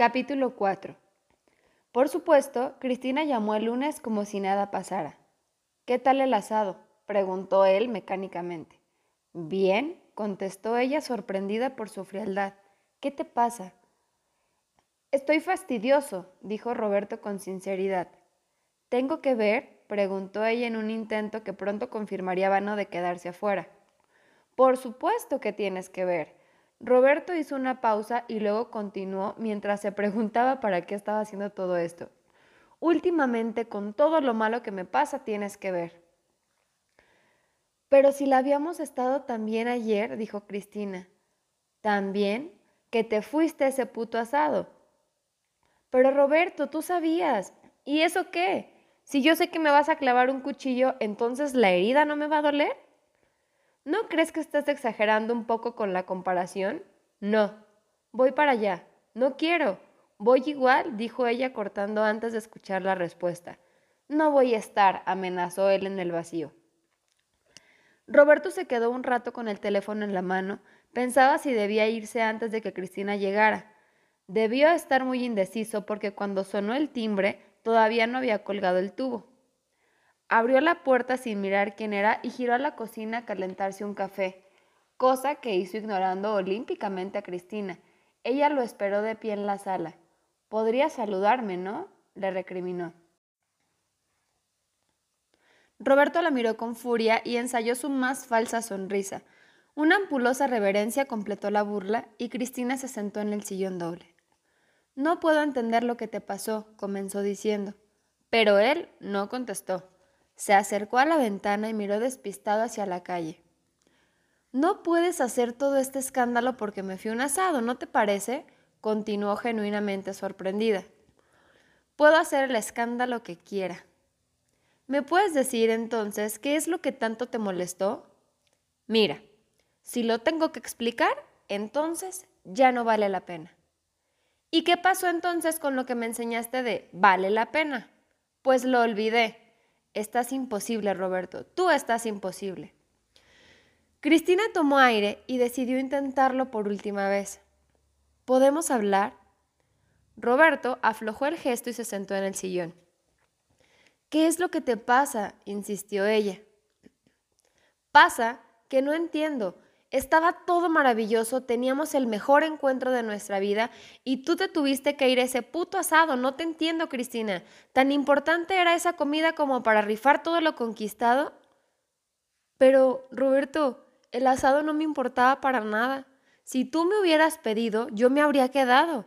Capítulo 4 Por supuesto, Cristina llamó el lunes como si nada pasara. ¿Qué tal el asado? preguntó él mecánicamente. Bien, contestó ella sorprendida por su frialdad. ¿Qué te pasa? Estoy fastidioso, dijo Roberto con sinceridad. ¿Tengo que ver? preguntó ella en un intento que pronto confirmaría vano de quedarse afuera. Por supuesto que tienes que ver. Roberto hizo una pausa y luego continuó mientras se preguntaba para qué estaba haciendo todo esto. Últimamente, con todo lo malo que me pasa, tienes que ver. Pero si la habíamos estado también ayer, dijo Cristina. También que te fuiste ese puto asado. Pero Roberto, tú sabías. ¿Y eso qué? Si yo sé que me vas a clavar un cuchillo, entonces la herida no me va a doler. ¿No crees que estás exagerando un poco con la comparación? No, voy para allá. No quiero. Voy igual, dijo ella cortando antes de escuchar la respuesta. No voy a estar, amenazó él en el vacío. Roberto se quedó un rato con el teléfono en la mano. Pensaba si debía irse antes de que Cristina llegara. Debió estar muy indeciso porque cuando sonó el timbre todavía no había colgado el tubo. Abrió la puerta sin mirar quién era y giró a la cocina a calentarse un café, cosa que hizo ignorando olímpicamente a Cristina. Ella lo esperó de pie en la sala. Podría saludarme, ¿no? le recriminó. Roberto la miró con furia y ensayó su más falsa sonrisa. Una ampulosa reverencia completó la burla y Cristina se sentó en el sillón doble. No puedo entender lo que te pasó, comenzó diciendo. Pero él no contestó. Se acercó a la ventana y miró despistado hacia la calle. No puedes hacer todo este escándalo porque me fui un asado, ¿no te parece? continuó genuinamente sorprendida. Puedo hacer el escándalo que quiera. ¿Me puedes decir entonces qué es lo que tanto te molestó? Mira, si lo tengo que explicar, entonces ya no vale la pena. ¿Y qué pasó entonces con lo que me enseñaste de vale la pena? Pues lo olvidé. Estás imposible, Roberto. Tú estás imposible. Cristina tomó aire y decidió intentarlo por última vez. ¿Podemos hablar? Roberto aflojó el gesto y se sentó en el sillón. ¿Qué es lo que te pasa? insistió ella. Pasa que no entiendo. Estaba todo maravilloso, teníamos el mejor encuentro de nuestra vida y tú te tuviste que ir a ese puto asado. No te entiendo, Cristina. ¿Tan importante era esa comida como para rifar todo lo conquistado? Pero, Roberto, el asado no me importaba para nada. Si tú me hubieras pedido, yo me habría quedado.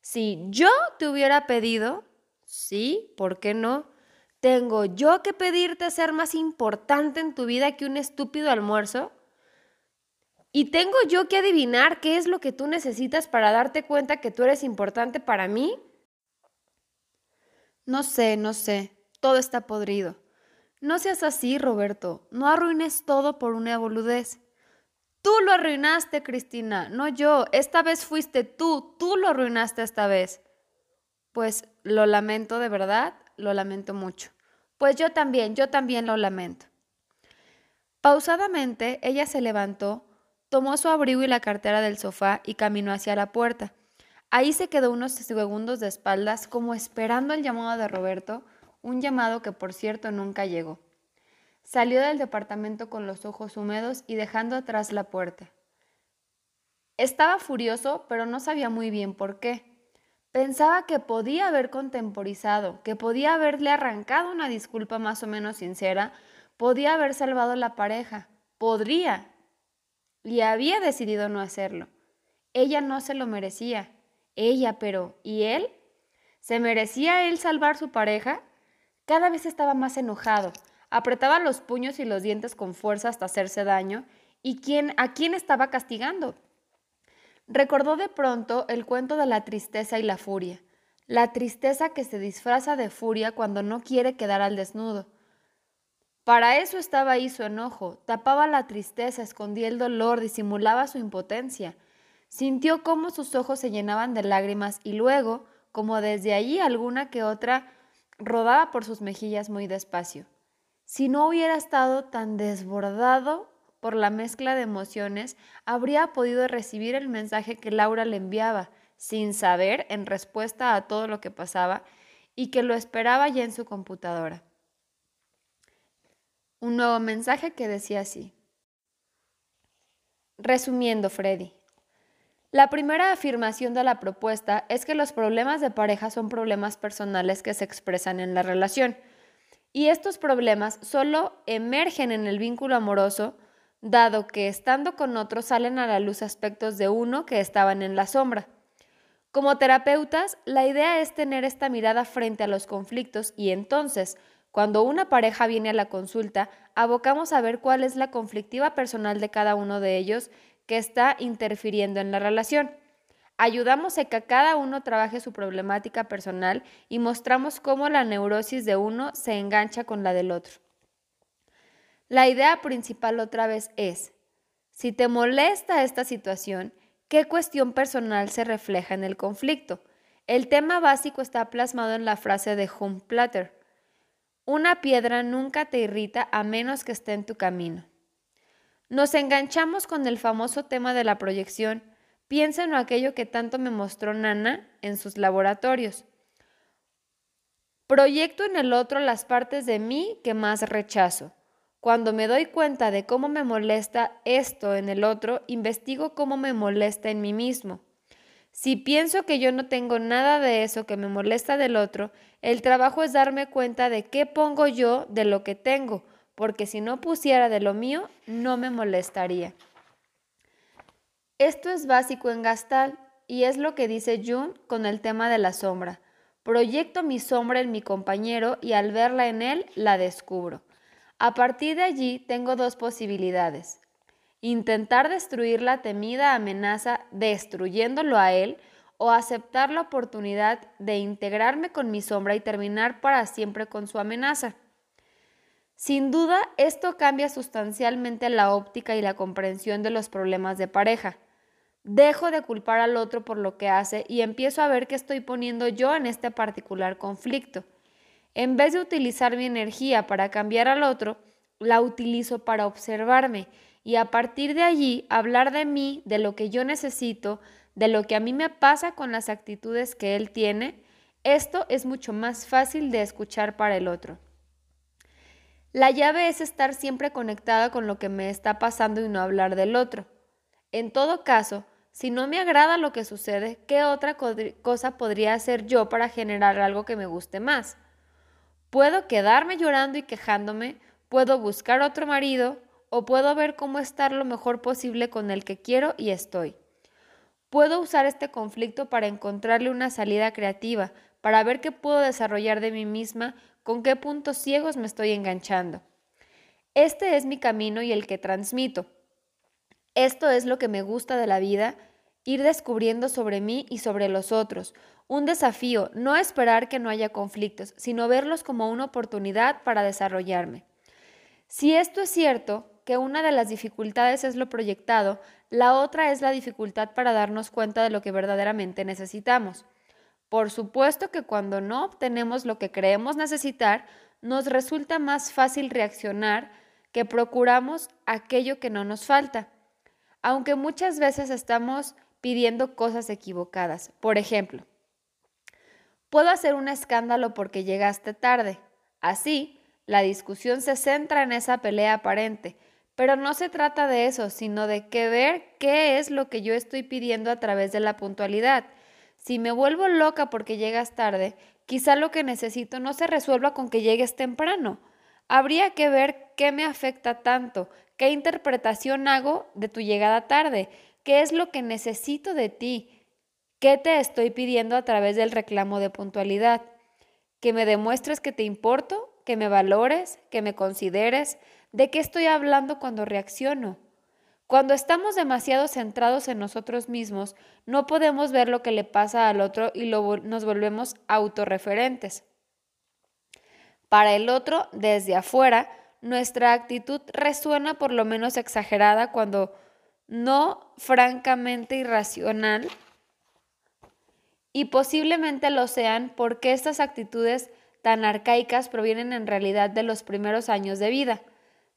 Si yo te hubiera pedido, sí, ¿por qué no? ¿Tengo yo que pedirte ser más importante en tu vida que un estúpido almuerzo? ¿Y tengo yo que adivinar qué es lo que tú necesitas para darte cuenta que tú eres importante para mí? No sé, no sé. Todo está podrido. No seas así, Roberto. No arruines todo por una boludez. Tú lo arruinaste, Cristina, no yo. Esta vez fuiste tú. Tú lo arruinaste esta vez. Pues lo lamento de verdad, lo lamento mucho. Pues yo también, yo también lo lamento. Pausadamente, ella se levantó, Tomó su abrigo y la cartera del sofá y caminó hacia la puerta. Ahí se quedó unos segundos de espaldas como esperando el llamado de Roberto, un llamado que por cierto nunca llegó. Salió del departamento con los ojos húmedos y dejando atrás la puerta. Estaba furioso, pero no sabía muy bien por qué. Pensaba que podía haber contemporizado, que podía haberle arrancado una disculpa más o menos sincera, podía haber salvado la pareja, podría, y había decidido no hacerlo. Ella no se lo merecía. Ella, pero ¿y él? ¿Se merecía él salvar su pareja? Cada vez estaba más enojado. Apretaba los puños y los dientes con fuerza hasta hacerse daño. ¿Y quién, a quién estaba castigando? Recordó de pronto el cuento de la tristeza y la furia. La tristeza que se disfraza de furia cuando no quiere quedar al desnudo. Para eso estaba ahí su enojo, tapaba la tristeza, escondía el dolor, disimulaba su impotencia. Sintió cómo sus ojos se llenaban de lágrimas y luego, como desde allí alguna que otra, rodaba por sus mejillas muy despacio. Si no hubiera estado tan desbordado por la mezcla de emociones, habría podido recibir el mensaje que Laura le enviaba, sin saber en respuesta a todo lo que pasaba y que lo esperaba ya en su computadora. Un nuevo mensaje que decía así. Resumiendo, Freddy. La primera afirmación de la propuesta es que los problemas de pareja son problemas personales que se expresan en la relación. Y estos problemas solo emergen en el vínculo amoroso, dado que estando con otro salen a la luz aspectos de uno que estaban en la sombra. Como terapeutas, la idea es tener esta mirada frente a los conflictos y entonces, cuando una pareja viene a la consulta, abocamos a ver cuál es la conflictiva personal de cada uno de ellos que está interfiriendo en la relación. Ayudamos a que cada uno trabaje su problemática personal y mostramos cómo la neurosis de uno se engancha con la del otro. La idea principal otra vez es, si te molesta esta situación, ¿Qué cuestión personal se refleja en el conflicto? El tema básico está plasmado en la frase de Platter. Una piedra nunca te irrita a menos que esté en tu camino. Nos enganchamos con el famoso tema de la proyección. Piensa en aquello que tanto me mostró Nana en sus laboratorios. Proyecto en el otro las partes de mí que más rechazo. Cuando me doy cuenta de cómo me molesta esto en el otro, investigo cómo me molesta en mí mismo. Si pienso que yo no tengo nada de eso que me molesta del otro, el trabajo es darme cuenta de qué pongo yo de lo que tengo, porque si no pusiera de lo mío, no me molestaría. Esto es básico en Gastal y es lo que dice Jung con el tema de la sombra. Proyecto mi sombra en mi compañero y al verla en él la descubro. A partir de allí tengo dos posibilidades. Intentar destruir la temida amenaza destruyéndolo a él o aceptar la oportunidad de integrarme con mi sombra y terminar para siempre con su amenaza. Sin duda, esto cambia sustancialmente la óptica y la comprensión de los problemas de pareja. Dejo de culpar al otro por lo que hace y empiezo a ver qué estoy poniendo yo en este particular conflicto. En vez de utilizar mi energía para cambiar al otro, la utilizo para observarme y a partir de allí hablar de mí, de lo que yo necesito, de lo que a mí me pasa con las actitudes que él tiene, esto es mucho más fácil de escuchar para el otro. La llave es estar siempre conectada con lo que me está pasando y no hablar del otro. En todo caso, si no me agrada lo que sucede, ¿qué otra cosa podría hacer yo para generar algo que me guste más? Puedo quedarme llorando y quejándome, puedo buscar otro marido o puedo ver cómo estar lo mejor posible con el que quiero y estoy. Puedo usar este conflicto para encontrarle una salida creativa, para ver qué puedo desarrollar de mí misma, con qué puntos ciegos me estoy enganchando. Este es mi camino y el que transmito. Esto es lo que me gusta de la vida, ir descubriendo sobre mí y sobre los otros, un desafío, no esperar que no haya conflictos, sino verlos como una oportunidad para desarrollarme. Si esto es cierto, que una de las dificultades es lo proyectado, la otra es la dificultad para darnos cuenta de lo que verdaderamente necesitamos. Por supuesto que cuando no obtenemos lo que creemos necesitar, nos resulta más fácil reaccionar que procuramos aquello que no nos falta, aunque muchas veces estamos pidiendo cosas equivocadas. Por ejemplo, Puedo hacer un escándalo porque llegaste tarde. Así, la discusión se centra en esa pelea aparente, pero no se trata de eso, sino de que ver qué es lo que yo estoy pidiendo a través de la puntualidad. Si me vuelvo loca porque llegas tarde, quizá lo que necesito no se resuelva con que llegues temprano. Habría que ver qué me afecta tanto, qué interpretación hago de tu llegada tarde, qué es lo que necesito de ti, ¿Qué te estoy pidiendo a través del reclamo de puntualidad? Que me demuestres que te importo, que me valores, que me consideres. ¿De qué estoy hablando cuando reacciono? Cuando estamos demasiado centrados en nosotros mismos, no podemos ver lo que le pasa al otro y nos volvemos autorreferentes. Para el otro, desde afuera, nuestra actitud resuena por lo menos exagerada cuando no francamente irracional y posiblemente lo sean porque estas actitudes tan arcaicas provienen en realidad de los primeros años de vida,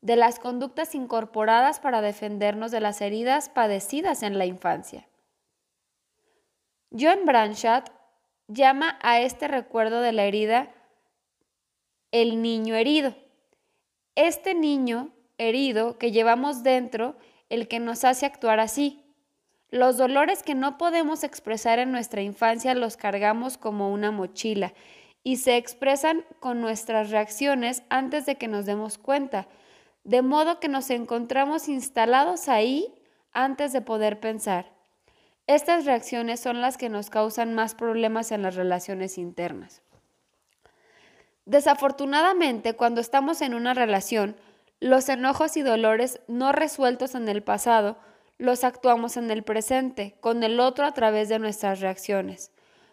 de las conductas incorporadas para defendernos de las heridas padecidas en la infancia. John Branchard llama a este recuerdo de la herida el niño herido. Este niño herido que llevamos dentro, el que nos hace actuar así. Los dolores que no podemos expresar en nuestra infancia los cargamos como una mochila y se expresan con nuestras reacciones antes de que nos demos cuenta, de modo que nos encontramos instalados ahí antes de poder pensar. Estas reacciones son las que nos causan más problemas en las relaciones internas. Desafortunadamente, cuando estamos en una relación, los enojos y dolores no resueltos en el pasado los actuamos en el presente, con el otro a través de nuestras reacciones.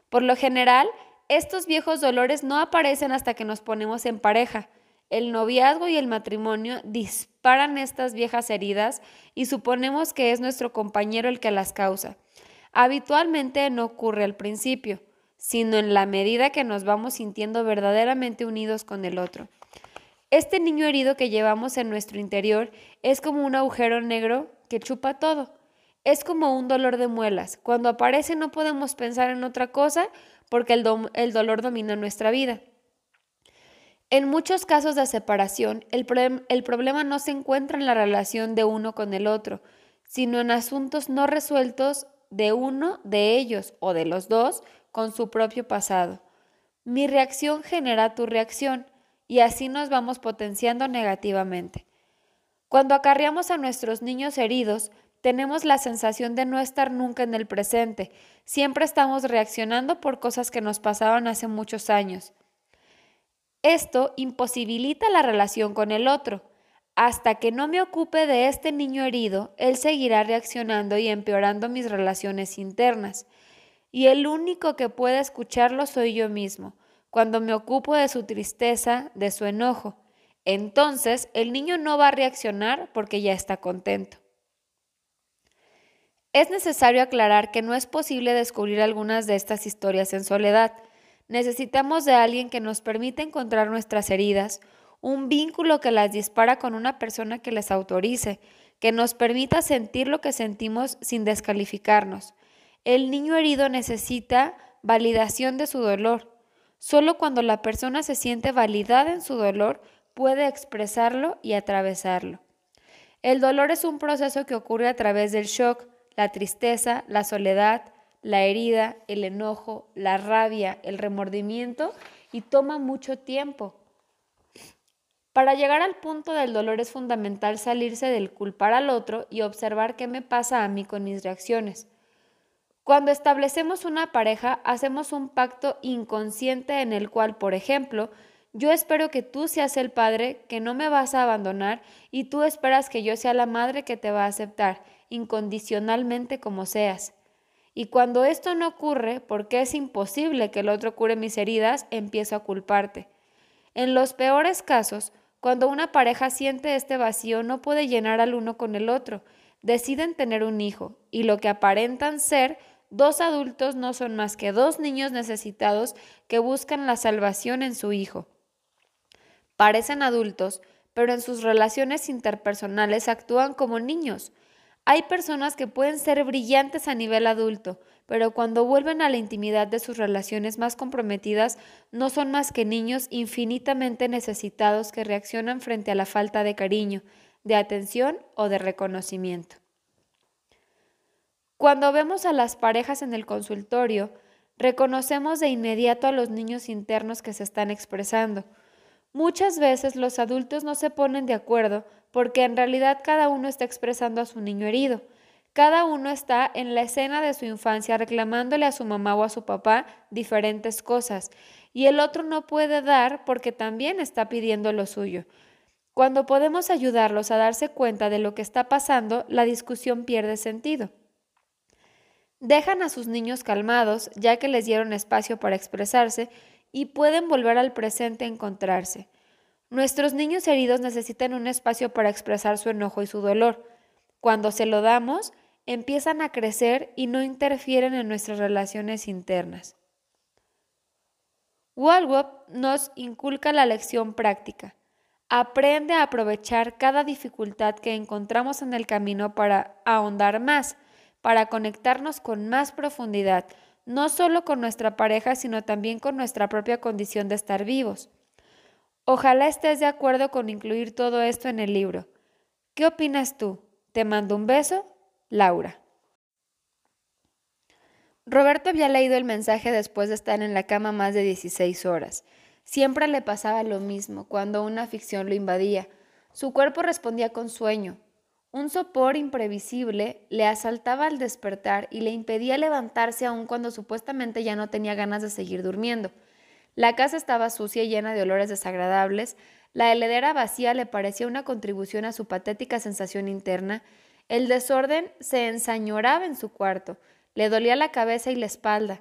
Por lo general, estos viejos dolores no aparecen hasta que nos ponemos en pareja. El noviazgo y el matrimonio disparan estas viejas heridas y suponemos que es nuestro compañero el que las causa. Habitualmente no ocurre al principio, sino en la medida que nos vamos sintiendo verdaderamente unidos con el otro. Este niño herido que llevamos en nuestro interior es como un agujero negro que chupa todo. Es como un dolor de muelas. Cuando aparece no podemos pensar en otra cosa porque el, dolor domina nuestra vida. En muchos casos de separación, el, problema no se encuentra en la relación de uno con el otro, sino en asuntos no resueltos de uno de ellos o de los dos con su propio pasado. Mi reacción genera tu reacción y así nos vamos potenciando negativamente. Cuando acarreamos a nuestros niños heridos, tenemos la sensación de no estar nunca en el presente, siempre estamos reaccionando por cosas que nos pasaban hace muchos años. Esto imposibilita la relación con el otro. Hasta que no me ocupe de este niño herido, él seguirá reaccionando y empeorando mis relaciones internas. Y el único que puede escucharlo soy yo mismo, cuando me ocupo de su tristeza, de su enojo. Entonces el niño no va a reaccionar porque ya está contento. Es necesario aclarar que no es posible descubrir algunas de estas historias en soledad. Necesitamos de alguien que nos permita encontrar nuestras heridas, un vínculo que las dispara con una persona que les autorice, que nos permita sentir lo que sentimos sin descalificarnos. El niño herido necesita validación de su dolor. Solo cuando la persona se siente validada en su dolor puede expresarlo y atravesarlo. El dolor es un proceso que ocurre a través del shock, la tristeza, la soledad, la herida, el enojo, la rabia, el remordimiento y toma mucho tiempo. Para llegar al punto del dolor es fundamental salirse del culpar al otro y observar qué me pasa a mí con mis reacciones. Cuando establecemos una pareja, hacemos un pacto inconsciente en el cual, por ejemplo, yo espero que tú seas el padre que no me vas a abandonar y tú esperas que yo sea la madre que te va a aceptar incondicionalmente como seas. Y cuando esto no ocurre, porque es imposible que el otro cure mis heridas, empiezo a culparte. En los peores casos, cuando una pareja siente este vacío, no puede llenar al uno con el otro, deciden tener un hijo, y lo que aparentan ser dos adultos no son más que dos niños necesitados que buscan la salvación en su hijo. Parecen adultos, pero en sus relaciones interpersonales actúan como niños. Hay personas que pueden ser brillantes a nivel adulto, pero cuando vuelven a la intimidad de sus relaciones más comprometidas, no son más que niños infinitamente necesitados que reaccionan frente a la falta de cariño, de atención o de reconocimiento. Cuando vemos a las parejas en el consultorio, reconocemos de inmediato a los niños internos que se están expresando. Muchas veces los adultos no se ponen de acuerdo porque en realidad cada uno está expresando a su niño herido. Cada uno está en la escena de su infancia reclamándole a su mamá o a su papá diferentes cosas y el otro no puede dar porque también está pidiendo lo suyo. Cuando podemos ayudarlos a darse cuenta de lo que está pasando, la discusión pierde sentido. Dejan a sus niños calmados, ya que les dieron espacio para expresarse, y pueden volver al presente a encontrarse. Nuestros niños heridos necesitan un espacio para expresar su enojo y su dolor. Cuando se lo damos, empiezan a crecer y no interfieren en nuestras relaciones internas. Walwop nos inculca la lección práctica. Aprende a aprovechar cada dificultad que encontramos en el camino para ahondar más, para conectarnos con más profundidad, no solo con nuestra pareja, sino también con nuestra propia condición de estar vivos. Ojalá estés de acuerdo con incluir todo esto en el libro. ¿Qué opinas tú? Te mando un beso, Laura. Roberto había leído el mensaje después de estar en la cama más de 16 horas. Siempre le pasaba lo mismo cuando una ficción lo invadía. Su cuerpo respondía con sueño. Un sopor imprevisible le asaltaba al despertar y le impedía levantarse aun cuando supuestamente ya no tenía ganas de seguir durmiendo. La casa estaba sucia y llena de olores desagradables, la heledera vacía le parecía una contribución a su patética sensación interna, el desorden se ensañoraba en su cuarto, le dolía la cabeza y la espalda.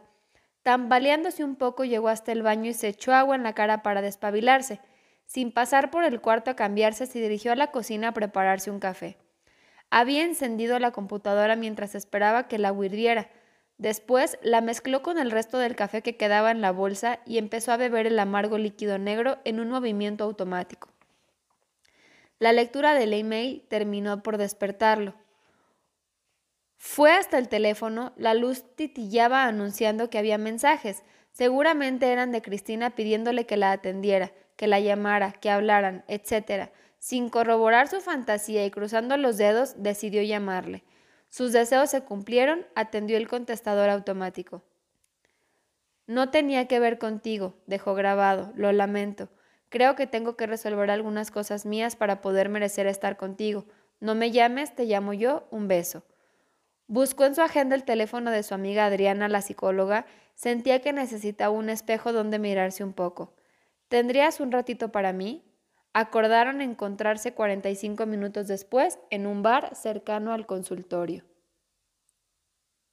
Tambaleándose un poco llegó hasta el baño y se echó agua en la cara para despabilarse. Sin pasar por el cuarto a cambiarse, se dirigió a la cocina a prepararse un café. Había encendido la computadora mientras esperaba que la hirviera. Después la mezcló con el resto del café que quedaba en la bolsa y empezó a beber el amargo líquido negro en un movimiento automático. La lectura del email terminó por despertarlo. Fue hasta el teléfono, la luz titillaba anunciando que había mensajes. Seguramente eran de Cristina pidiéndole que la atendiera, que la llamara, que hablaran, etc. Sin corroborar su fantasía y cruzando los dedos, decidió llamarle. Sus deseos se cumplieron, atendió el contestador automático. No tenía que ver contigo, dejó grabado, lo lamento. Creo que tengo que resolver algunas cosas mías para poder merecer estar contigo. No me llames, te llamo yo, un beso. Buscó en su agenda el teléfono de su amiga Adriana, la psicóloga. Sentía que necesitaba un espejo donde mirarse un poco. ¿Tendrías un ratito para mí? Acordaron encontrarse 45 minutos después en un bar cercano al consultorio.